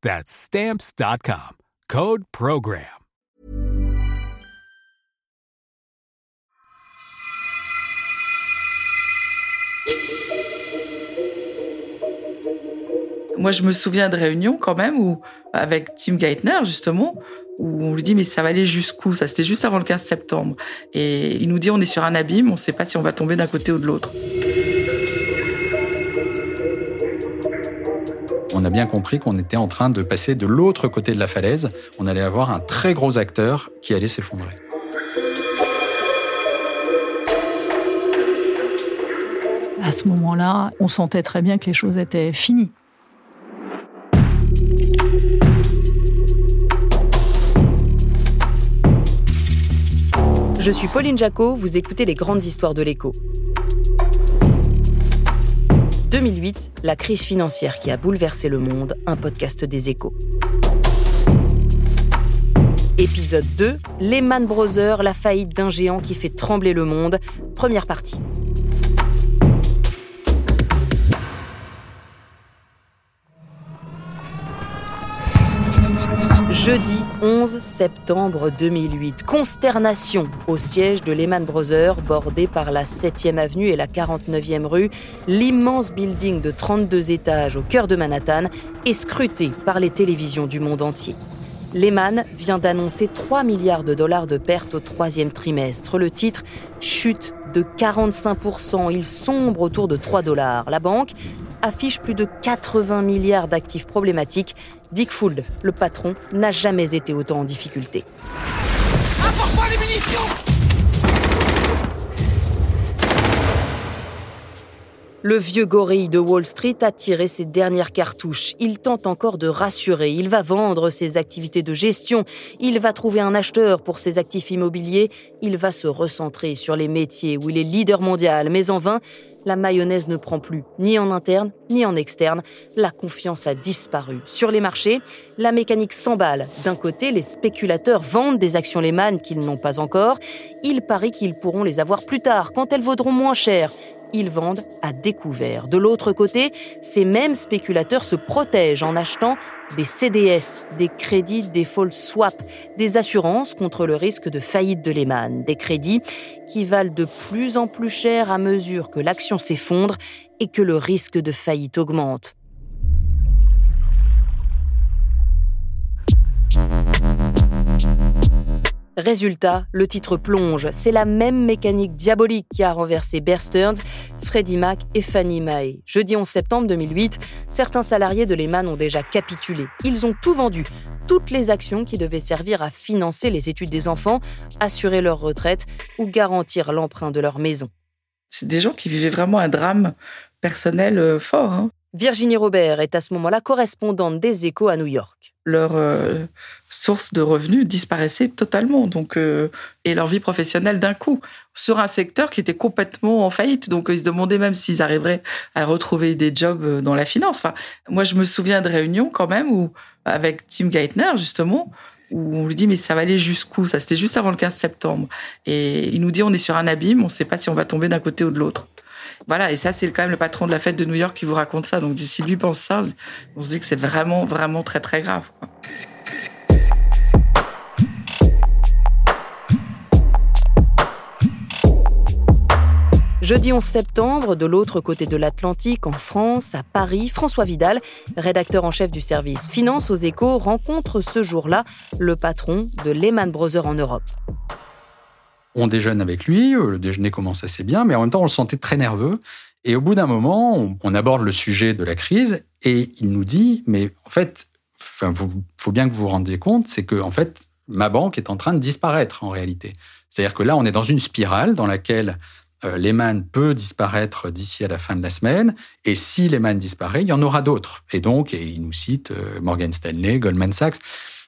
That's Stamps.com. Code Program. Moi, je me souviens de réunions quand même avec Tim Geithner, justement, où on lui dit mais ça va aller jusqu'où? Ça, c'était juste avant le 15 septembre. Et il nous dit on est sur un abîme, on ne sait pas si on va tomber d'un côté ou de l'autre. A bien compris qu'on était en train de passer de l'autre côté de la falaise. On allait avoir un très gros acteur qui allait s'effondrer. À ce moment-là, on sentait très bien que les choses étaient finies. Je suis Pauline Jacot, vous écoutez les grandes histoires de l'écho. 2008, la crise financière qui a bouleversé le monde, un podcast des échos. Épisode 2, Lehman Brothers, la faillite d'un géant qui fait trembler le monde, première partie. Jeudi 11 septembre 2008, consternation au siège de Lehman Brothers, bordé par la 7e avenue et la 49e rue. L'immense building de 32 étages au cœur de Manhattan est scruté par les télévisions du monde entier. Lehman vient d'annoncer 3 milliards de dollars de pertes au troisième trimestre. Le titre chute de 45%. Il sombre autour de 3 dollars. La banque affiche plus de 80 milliards d'actifs problématiques. Dick Fould, le patron, n'a jamais été autant en difficulté. Apporte-moi les munitions? Le vieux gorille de Wall Street a tiré ses dernières cartouches. Il tente encore de rassurer. Il va vendre ses activités de gestion. Il va trouver un acheteur pour ses actifs immobiliers. Il va se recentrer sur les métiers où il est leader mondial. Mais en vain, la mayonnaise ne prend plus, ni en interne, ni en externe. La confiance a disparu. Sur les marchés, la mécanique s'emballe. D'un côté, les spéculateurs vendent des actions Lehman qu'ils n'ont pas encore. Ils parient qu'ils pourront les avoir plus tard, quand elles vaudront moins cher ils vendent à découvert. De l'autre côté, ces mêmes spéculateurs se protègent en achetant des CDS, des crédits default swap, des assurances contre le risque de faillite de Lehman, des crédits qui valent de plus en plus cher à mesure que l'action s'effondre et que le risque de faillite augmente. Résultat, le titre plonge. C'est la même mécanique diabolique qui a renversé Bear Stearns, Freddie Mac et Fannie Mae. Jeudi 11 septembre 2008, certains salariés de Lehman ont déjà capitulé. Ils ont tout vendu, toutes les actions qui devaient servir à financer les études des enfants, assurer leur retraite ou garantir l'emprunt de leur maison. C'est des gens qui vivaient vraiment un drame personnel euh, fort. Hein. Virginie Robert est à ce moment-là correspondante des échos à New York. Leur euh, source de revenus disparaissait totalement, donc, euh, et leur vie professionnelle d'un coup, sur un secteur qui était complètement en faillite. Donc ils se demandaient même s'ils arriveraient à retrouver des jobs euh, dans la finance. Enfin, moi, je me souviens de réunions quand même où, avec Tim Geithner, justement, où on lui dit mais ça va aller jusqu'où? Ça, c'était juste avant le 15 septembre. Et il nous dit on est sur un abîme, on ne sait pas si on va tomber d'un côté ou de l'autre. Voilà, et ça, c'est quand même le patron de la fête de New York qui vous raconte ça. Donc, si lui pense ça, on se dit que c'est vraiment, vraiment très, très grave. Jeudi 11 septembre, de l'autre côté de l'Atlantique, en France, à Paris, François Vidal, rédacteur en chef du service Finance aux échos, rencontre ce jour-là le patron de Lehman Brothers en Europe. On déjeune avec lui, euh, le déjeuner commence assez bien, mais en même temps, on le sentait très nerveux. Et au bout d'un moment, on, aborde le sujet de la crise et il nous dit, mais en fait, il faut bien que vous vous rendiez compte, c'est que en fait, ma banque est en train de disparaître en réalité. C'est-à-dire que là, on est dans une spirale dans laquelle Lehman peut disparaître d'ici à la fin de la semaine, et si Lehman disparaît, il y en aura d'autres. Et donc, et il nous cite euh, Morgan Stanley, Goldman Sachs.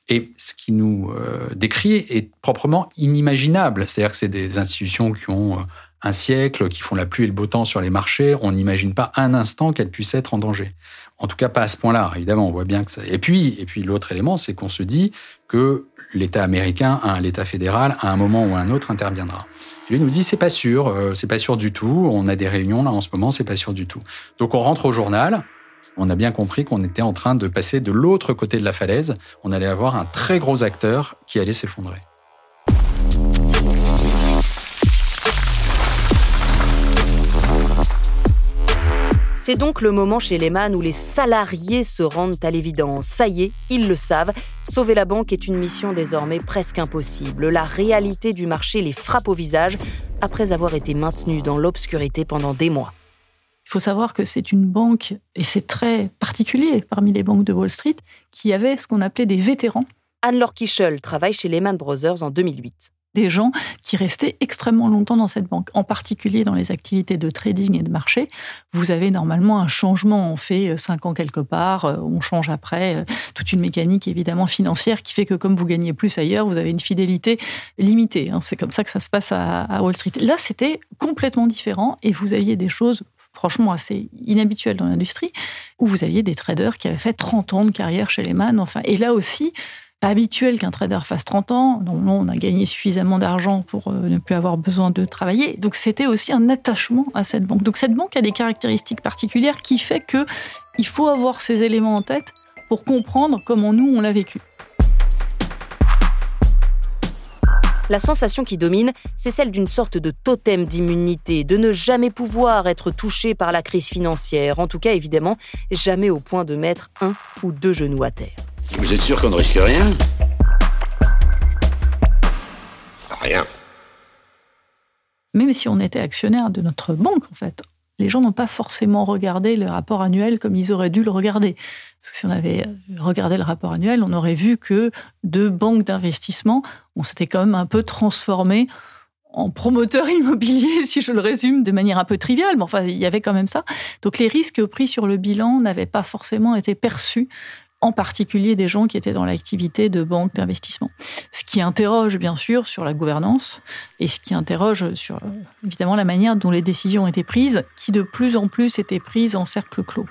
Et ce qui nous euh, décrit est proprement inimaginable. C'est-à-dire que c'est des institutions qui ont un siècle, qui font la pluie et le beau temps sur les marchés. On n'imagine pas un instant qu'elles puissent être en danger. En tout cas, pas à ce point-là. Évidemment, on voit bien que ça. Et puis, et puis l'autre élément, c'est qu'on se dit que l'État américain, l'État fédéral, à un moment ou à un autre, interviendra. Lui nous dit c'est pas sûr, euh, c'est pas sûr du tout. On a des réunions là en ce moment, c'est pas sûr du tout. Donc on rentre au journal. On a bien compris qu'on était en train de passer de l'autre côté de la falaise. On allait avoir un très gros acteur qui allait s'effondrer. C'est donc le moment chez Lehman où les salariés se rendent à l'évidence. Ça y est, ils le savent, sauver la banque est une mission désormais presque impossible. La réalité du marché les frappe au visage après avoir été maintenus dans l'obscurité pendant des mois. Il faut savoir que c'est une banque, et c'est très particulier parmi les banques de Wall Street, qui avait ce qu'on appelait des vétérans. Anne-Laure Kichel travaille chez Lehman Brothers en 2008 des gens qui restaient extrêmement longtemps dans cette banque, en particulier dans les activités de trading et de marché. Vous avez normalement un changement, on fait euh, cinq ans quelque part, euh, on change après, euh, toute une mécanique évidemment financière qui fait que comme vous gagnez plus ailleurs, vous avez une fidélité limitée. Hein. C'est comme ça que ça se passe à Wall Street. Là, c'était complètement différent et vous aviez des choses franchement assez inhabituelles dans l'industrie, où vous aviez des traders qui avaient fait 30 ans de carrière chez Lehman. Enfin, et là aussi, habituel qu'un trader fasse 30 ans. Normalement, on a gagné suffisamment d'argent pour euh, ne plus avoir besoin de travailler. Donc, c'était aussi un attachement à cette banque. Donc, cette banque a des caractéristiques particulières qui fait que il faut avoir ces éléments en tête pour comprendre comment nous, on l'a vécu. La sensation qui domine, c'est celle d'une sorte de totem d'immunité, de ne jamais pouvoir être touché par la crise financière, en tout cas évidemment jamais au point de mettre un ou deux genoux à terre. Vous êtes sûr qu'on ne risque rien Rien. Même si on était actionnaire de notre banque, en fait, les gens n'ont pas forcément regardé le rapport annuel comme ils auraient dû le regarder. Parce que si on avait regardé le rapport annuel, on aurait vu que de banques d'investissement, on s'était quand même un peu transformé en promoteur immobilier, si je le résume de manière un peu triviale, mais enfin, il y avait quand même ça. Donc les risques pris sur le bilan n'avaient pas forcément été perçus en particulier des gens qui étaient dans l'activité de banque d'investissement. Ce qui interroge bien sûr sur la gouvernance et ce qui interroge sur euh, évidemment la manière dont les décisions étaient prises, qui de plus en plus étaient prises en cercle clos.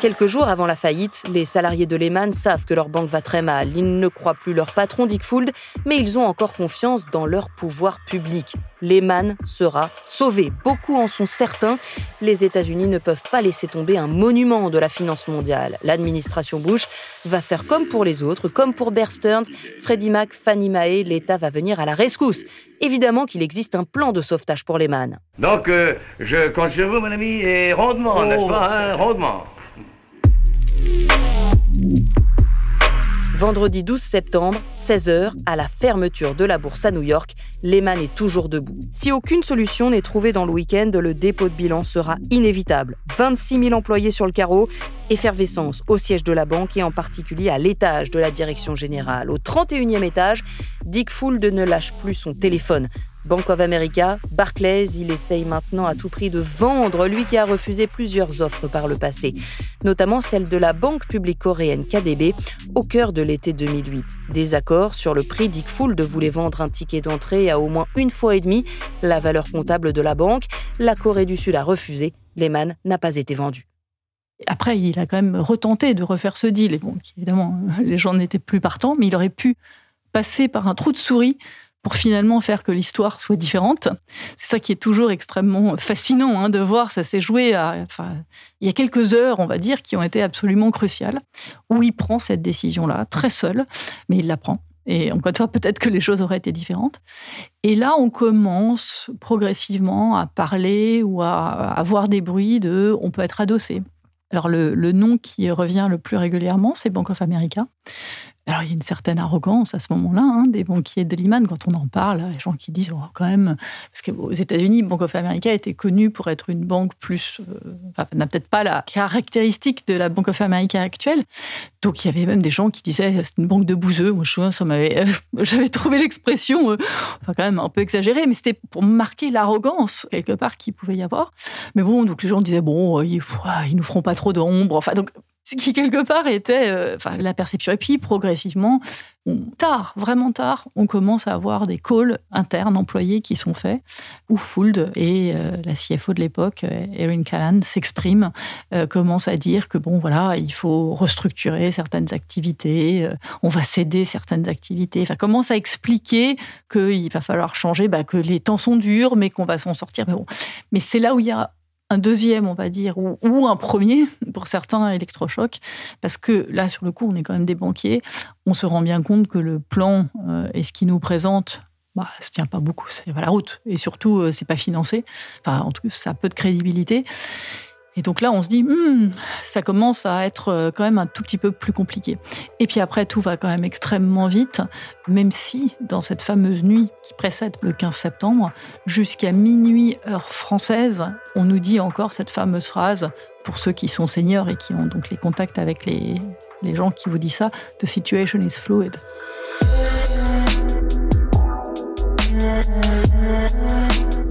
Quelques jours avant la faillite, les salariés de Lehman savent que leur banque va très mal. Ils ne croient plus leur patron Dick Fuld, mais ils ont encore confiance dans leur pouvoir public. Lehman sera sauvé. Beaucoup en sont certains. Les États-Unis ne peuvent pas laisser tomber un monument de la finance mondiale. L'administration Bush va faire comme pour les autres, comme pour Bear Stearns, Freddie Mac, Fannie Mae. L'État va venir à la rescousse. Évidemment qu'il existe un plan de sauvetage pour Lehman. Donc, euh, je compte sur vous, mon ami, et rondement, n'est-ce pas, hein, rondement. Vendredi 12 septembre, 16h, à la fermeture de la bourse à New York, Lehman est toujours debout. Si aucune solution n'est trouvée dans le week-end, le dépôt de bilan sera inévitable. 26 000 employés sur le carreau, effervescence au siège de la banque et en particulier à l'étage de la direction générale. Au 31e étage, Dick Fould ne lâche plus son téléphone. Bank of America, Barclays, il essaye maintenant à tout prix de vendre, lui qui a refusé plusieurs offres par le passé, notamment celle de la banque publique coréenne KDB au cœur de l'été 2008. Désaccord sur le prix, Dick Fould voulait vendre un ticket d'entrée à au moins une fois et demie la valeur comptable de la banque. La Corée du Sud a refusé, Lehman n'a pas été vendu. Après, il a quand même retenté de refaire ce deal. Évidemment, les gens n'étaient plus partants, mais il aurait pu passer par un trou de souris pour finalement faire que l'histoire soit différente. C'est ça qui est toujours extrêmement fascinant hein, de voir. Ça s'est joué il y a quelques heures, on va dire, qui ont été absolument cruciales, où il prend cette décision-là, très seul, mais il la prend. Et encore une fois, peut-être que les choses auraient été différentes. Et là, on commence progressivement à parler ou à avoir des bruits de on peut être adossé. Alors, le nom qui revient le plus régulièrement, c'est Bank of America. Alors, il y a une certaine arrogance à ce moment-là hein, des banquiers de Lehman quand on en parle. Les gens qui disent, oh, quand même, parce qu'aux États-Unis, Bank of America était connue pour être une banque plus. Euh, enfin, n'a peut-être pas la caractéristique de la Bank of America actuelle. Donc, il y avait même des gens qui disaient, c'est une banque de bouseux. Moi, je souviens, m'avait. J'avais trouvé l'expression, euh, enfin, quand même un peu exagérée, mais c'était pour marquer l'arrogance, quelque part, qu'il pouvait y avoir. Mais bon, donc les gens disaient, bon, ils, ils nous feront pas trop d'ombre. Enfin, donc, ce qui quelque part était euh, la perception. Et puis progressivement, tard, vraiment tard, on commence à avoir des calls internes employés qui sont faits, ou Fould et euh, la CFO de l'époque, euh, Erin Callan, s'exprime, commence à dire que bon voilà, il faut restructurer certaines activités, on va céder certaines activités, enfin commence à expliquer qu'il va falloir changer, bah, que les temps sont durs, mais qu'on va s'en sortir. Mais bon, mais c'est là où il y a un deuxième, on va dire, ou, un premier pour certains électrochocs, parce que là, sur le coup, on est quand même des banquiers. On se rend bien compte que le plan euh, et ce qui nous présente bah, ça tient pas beaucoup, ça tient pas la route. Et surtout, euh, c'est pas financé. Enfin, en tout cas, ça a peu de crédibilité. Et donc là, on se dit, hmm, ça commence à être euh, quand même un tout petit peu plus compliqué. Et puis après, tout va quand même extrêmement vite, même si dans cette fameuse nuit qui précède le 15 septembre, jusqu'à minuit heure française, on nous dit encore cette fameuse phrase, pour ceux qui sont seniors et qui ont donc les contacts avec les, les gens qui vous disent ça, The situation is fluid.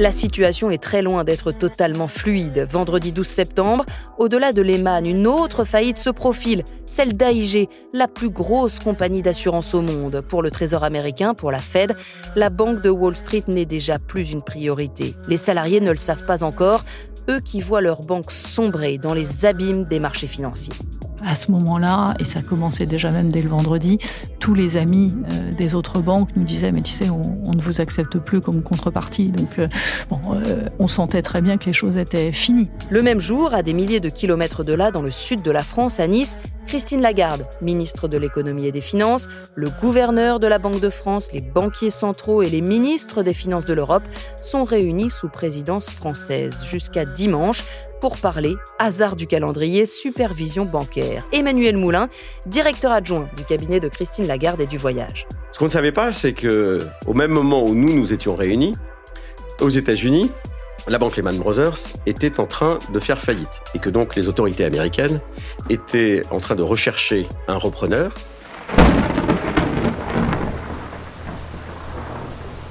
La situation est très loin d'être totalement fluide. Vendredi 12 septembre, au-delà de Lehman, une autre faillite se profile, celle d'AIG, la plus grosse compagnie d'assurance au monde. Pour le Trésor américain, pour la Fed, la banque de Wall Street n'est déjà plus une priorité. Les salariés ne le savent pas encore, eux qui voient leur banque sombrer dans les abîmes des marchés financiers à ce moment-là, et ça commençait déjà même dès le vendredi, tous les amis euh, des autres banques nous disaient mais tu sais on, ne vous accepte plus comme contrepartie donc euh, euh, on sentait très bien que les choses étaient finies. Le même jour, à des milliers de kilomètres de là, dans le sud de la France, à Nice, Christine Lagarde, ministre de l'économie et des finances, le gouverneur de la Banque de France, les banquiers centraux et les ministres des finances de l'Europe sont réunis sous présidence française jusqu'à dimanche pour parler, hasard du calendrier, supervision bancaire. Emmanuel Moulin, directeur adjoint du cabinet de Christine Lagarde et du voyage. Ce qu'on ne savait pas, c'est que au même moment où nous nous étions réunis, aux États-Unis, la banque Lehman Brothers était en train de faire faillite et que donc les autorités américaines étaient en train de rechercher un repreneur.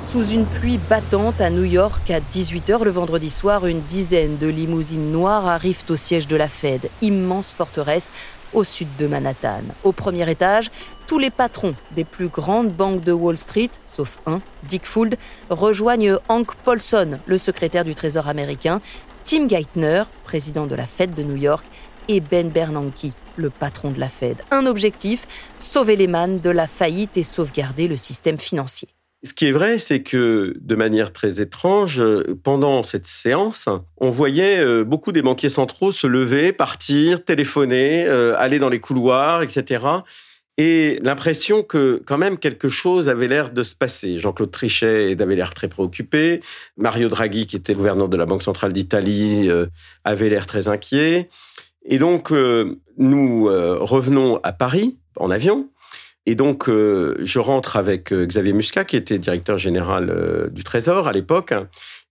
Sous une pluie battante à New York à 18h le vendredi soir, une dizaine de limousines noires arrivent au siège de la Fed, immense forteresse au sud de Manhattan. Au premier étage, tous les patrons des plus grandes banques de Wall Street, sauf un, Dick Fuld, rejoignent Hank Paulson, le secrétaire du Trésor américain, Tim Geithner, président de la Fed de New York, et Ben Bernanke, le patron de la Fed. Un objectif, sauver les mannes de la faillite et sauvegarder le système financier. Ce qui est vrai, c'est que de manière très étrange, pendant cette séance, on voyait euh, beaucoup des banquiers centraux se lever, partir, téléphoner, euh, aller dans les couloirs, etc. Et l'impression que quand même quelque chose avait l'air de se passer. Jean-Claude Trichet avait l'air très préoccupé. Mario Draghi, qui était gouverneur de la Banque centrale d'Italie, euh, avait l'air très inquiet. Et donc, nous revenons à Paris en avion. Et donc, euh, je rentre avec euh, Xavier Muscat, qui était directeur général euh, du Trésor à l'époque,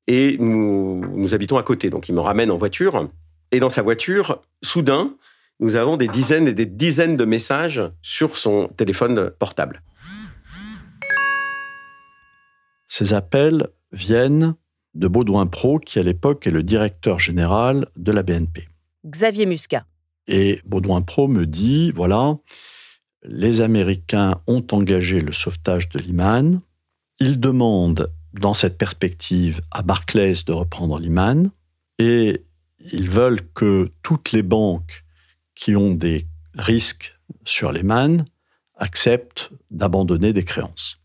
et nous, nous habitons à côté. Donc, il me ramène en voiture. Et dans sa voiture, soudain, nous avons des dizaines et des dizaines de messages sur son téléphone portable. Ces appels viennent de Baudouin Pro, qui à l'époque est le directeur général de la BNP. Xavier Muscat. Et Baudouin Pro me dit, voilà, les Américains ont engagé le sauvetage de Lehman. Ils demandent, dans cette perspective, à Barclays de reprendre Lehman. Et ils veulent que toutes les banques qui ont des risques sur Lehman acceptent d'abandonner des créances.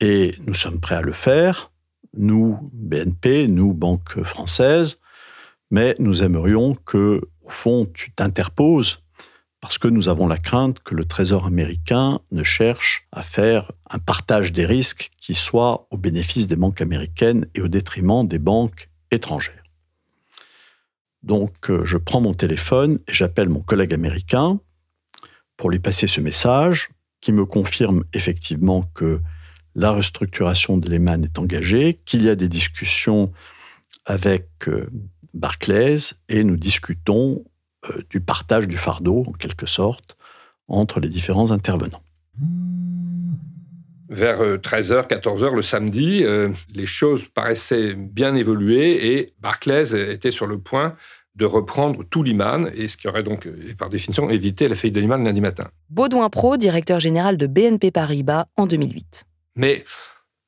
Et nous sommes prêts à le faire, nous, BNP, nous, Banque française, mais nous aimerions que, au fond, tu t'interposes parce que nous avons la crainte que le Trésor américain ne cherche à faire un partage des risques qui soit au bénéfice des banques américaines et au détriment des banques étrangères. Donc euh, je prends mon téléphone et j'appelle mon collègue américain pour lui passer ce message. qui me confirme effectivement que la restructuration de Lehman est engagée, qu'il y a des discussions avec euh, Barclays et nous discutons du partage du fardeau, en quelque sorte, entre les différents intervenants. Vers 13h, euh, 14h le samedi, les choses paraissaient bien évoluer et Barclays était sur le point de reprendre tout Lehman, et ce qui aurait donc, par définition, évité la faillite de Lehman lundi matin. Baudouin Pro, directeur général de BNP Paribas en 2008. Mais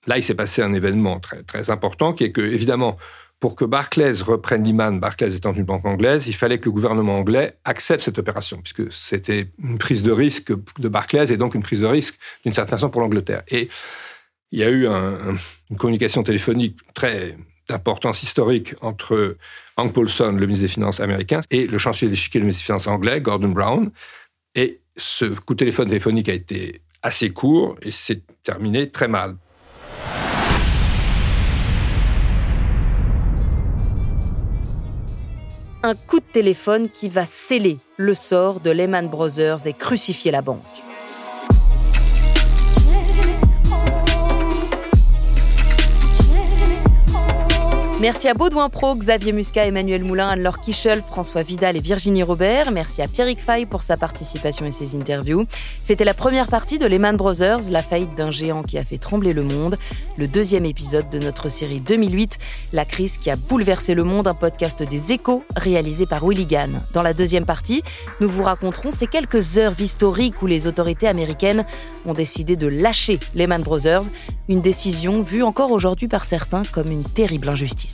là, il s'est passé un événement très, très important qui est que, évidemment, pour que Barclays reprenne Lehman, Barclays étant une banque anglaise, il fallait que le gouvernement anglais accepte cette opération, puisque c'était une prise de risque de Barclays et donc une prise de risque d'une certaine façon pour l'Angleterre. Et il y a eu une communication téléphonique très d'importance historique entre Hank Paulson, le ministre des Finances américain, et le chancelier d'échiquier, le ministre des Finances anglais, Gordon Brown. Et ce coup de téléphone téléphonique a été assez court et s'est terminé très mal. Un coup de téléphone qui va sceller le sort de Lehman Brothers et crucifier la banque. Merci à Baudouin Pro, Xavier Muscat, Emmanuel Moulin, Anne-Laure Kichel, François Vidal et Virginie Robert. Merci à Pierrick Fay pour sa participation et ses interviews. C'était la première partie de Lehman Brothers, la faillite d'un géant qui a fait trembler le monde. Le deuxième épisode de notre série 2008, La crise qui a bouleversé le monde, un podcast des échos réalisé par Willy Gann. Dans la deuxième partie, nous vous raconterons ces quelques heures historiques où les autorités américaines ont décidé de lâcher Lehman Brothers, une décision vue encore aujourd'hui par certains comme une terrible injustice.